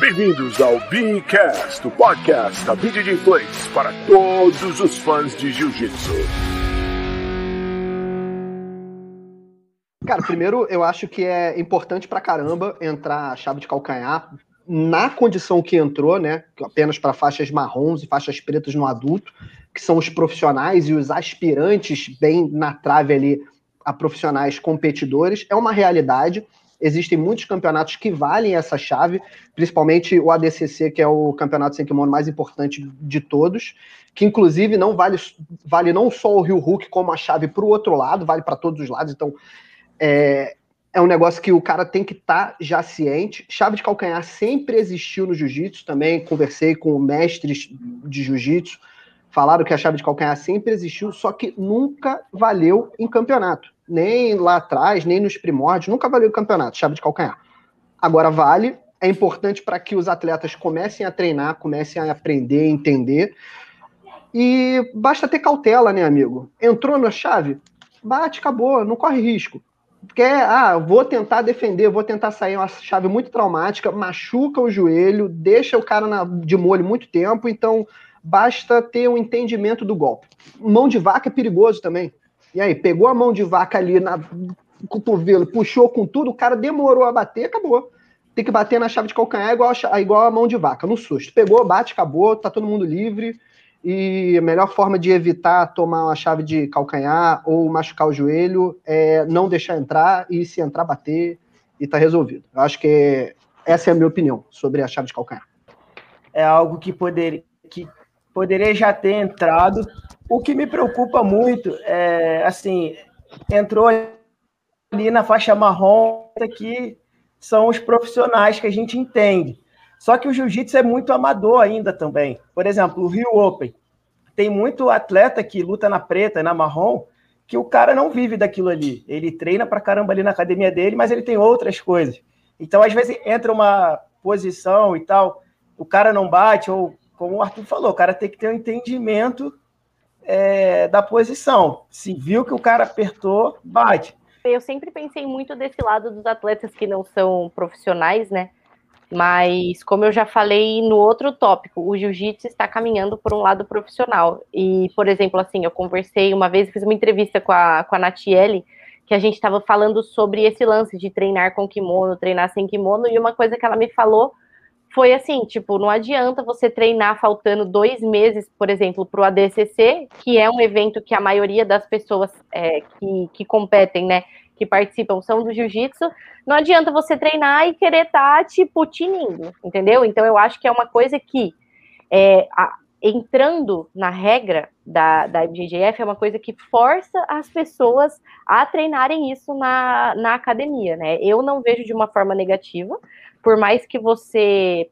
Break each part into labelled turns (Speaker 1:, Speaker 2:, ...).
Speaker 1: Bem-vindos ao Beacast, o podcast da BJJ Place para todos os fãs de Jiu-Jitsu.
Speaker 2: Cara, primeiro eu acho que é importante pra caramba entrar a chave de calcanhar na condição que entrou, né? Apenas para faixas marrons e faixas pretas no adulto, que são os profissionais e os aspirantes bem na trave ali a profissionais competidores, é uma realidade. Existem muitos campeonatos que valem essa chave, principalmente o ADCC, que é o campeonato sem kimono mais importante de todos, que inclusive não vale, vale não só o Rio Hulk como a chave para o outro lado, vale para todos os lados. Então, é, é um negócio que o cara tem que estar tá já ciente. Chave de calcanhar sempre existiu no jiu-jitsu também. Conversei com mestres de jiu-jitsu, falaram que a chave de calcanhar sempre existiu, só que nunca valeu em campeonato. Nem lá atrás, nem nos primórdios, nunca valeu em campeonato, chave de calcanhar. Agora vale, é importante para que os atletas comecem a treinar, comecem a aprender, entender. E basta ter cautela, né, amigo? Entrou na chave, bate, acabou, não corre risco quer, ah, vou tentar defender, vou tentar sair uma chave muito traumática, machuca o joelho, deixa o cara na, de molho muito tempo, então basta ter um entendimento do golpe. Mão de vaca é perigoso também. E aí, pegou a mão de vaca ali na cotovelo, puxou com tudo, o cara demorou a bater, acabou. Tem que bater na chave de calcanhar igual a, igual a mão de vaca, no susto. Pegou, bate, acabou, tá todo mundo livre. E a melhor forma de evitar tomar uma chave de calcanhar ou machucar o joelho é não deixar entrar e se entrar, bater e tá resolvido. Eu acho que essa é a minha opinião sobre a chave de calcanhar.
Speaker 3: É algo que, poder, que poderia já ter entrado. O que me preocupa muito é, assim, entrou ali na faixa marrom, que são os profissionais que a gente entende. Só que o jiu-jitsu é muito amador ainda também. Por exemplo, o Rio Open. Tem muito atleta que luta na preta e na marrom que o cara não vive daquilo ali. Ele treina pra caramba ali na academia dele, mas ele tem outras coisas. Então, às vezes, entra uma posição e tal, o cara não bate, ou como o Arthur falou, o cara tem que ter um entendimento é, da posição. Se viu que o cara apertou, bate.
Speaker 4: Eu sempre pensei muito desse lado dos atletas que não são profissionais, né? Mas, como eu já falei no outro tópico, o jiu-jitsu está caminhando por um lado profissional. E, por exemplo, assim, eu conversei uma vez, fiz uma entrevista com a, com a Natiele, que a gente estava falando sobre esse lance de treinar com kimono, treinar sem kimono, e uma coisa que ela me falou foi assim, tipo, não adianta você treinar faltando dois meses, por exemplo, para o ADCC, que é um evento que a maioria das pessoas é, que, que competem, né, que participam são do jiu-jitsu, não adianta você treinar e querer estar, tá, tipo, tinindo, entendeu? Então, eu acho que é uma coisa que, é, a, entrando na regra da, da IBJJF, é uma coisa que força as pessoas a treinarem isso na, na academia, né? Eu não vejo de uma forma negativa, por mais que você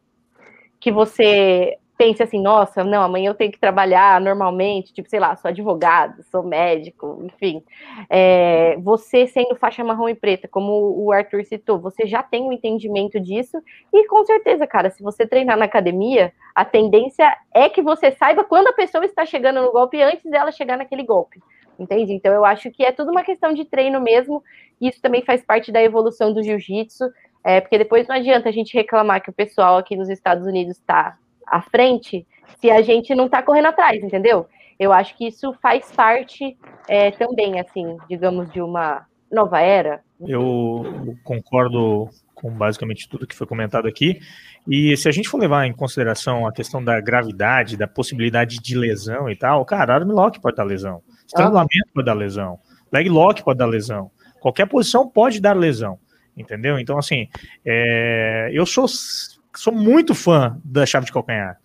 Speaker 4: que você pense assim, nossa, não, amanhã eu tenho que trabalhar normalmente, tipo, sei lá, sou advogado, sou médico, enfim. É, você sendo faixa marrom e preta, como o Arthur citou, você já tem um entendimento disso, e com certeza, cara, se você treinar na academia, a tendência é que você saiba quando a pessoa está chegando no golpe antes dela chegar naquele golpe. Entende? Então eu acho que é tudo uma questão de treino mesmo, e isso também faz parte da evolução do jiu-jitsu. É, porque depois não adianta a gente reclamar que o pessoal aqui nos Estados Unidos está à frente se a gente não está correndo atrás, entendeu? Eu acho que isso faz parte é, também, assim, digamos, de uma nova era.
Speaker 5: Eu concordo com basicamente tudo que foi comentado aqui. E se a gente for levar em consideração a questão da gravidade, da possibilidade de lesão e tal, cara, armlock pode dar lesão, estrangulamento ah. pode dar lesão, leg lock pode dar lesão, qualquer posição pode dar lesão, entendeu? Então, assim, é, eu sou sou muito fã da chave de calcanhar.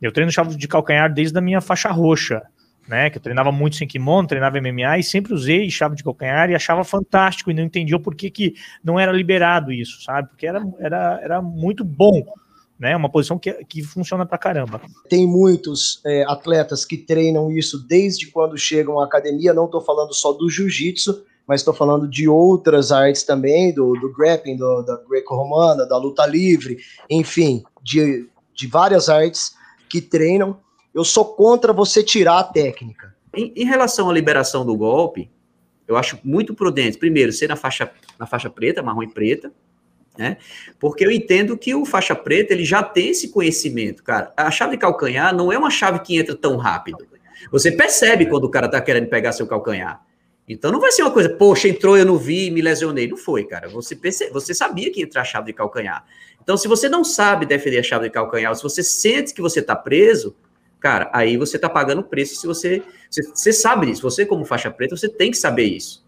Speaker 5: Eu treino chave de calcanhar desde a minha faixa roxa, né? Que eu treinava muito sem kimono, treinava MMA e sempre usei chave de calcanhar e achava fantástico e não entendia o porquê que não era liberado isso, sabe? Porque era, era, era muito bom. Né, uma posição que, que funciona pra caramba.
Speaker 6: Tem muitos é, atletas que treinam isso desde quando chegam à academia, não estou falando só do jiu-jitsu, mas estou falando de outras artes também, do, do grappling, do, da greco-romana, da luta livre, enfim, de, de várias artes que treinam. Eu sou contra você tirar a técnica.
Speaker 7: Em, em relação à liberação do golpe, eu acho muito prudente, primeiro, ser na faixa, na faixa preta, marrom e preta, né? Porque eu entendo que o faixa preta ele já tem esse conhecimento, cara. A chave de calcanhar não é uma chave que entra tão rápido. Você percebe quando o cara tá querendo pegar seu calcanhar. Então não vai ser uma coisa, poxa, entrou, eu não vi, me lesionei. Não foi, cara. Você, perce... você sabia que ia entrar a chave de calcanhar. Então, se você não sabe defender a chave de calcanhar, se você sente que você está preso, cara, aí você está pagando preço se você, você, você sabe disso. Você, como faixa preta, você tem que saber isso.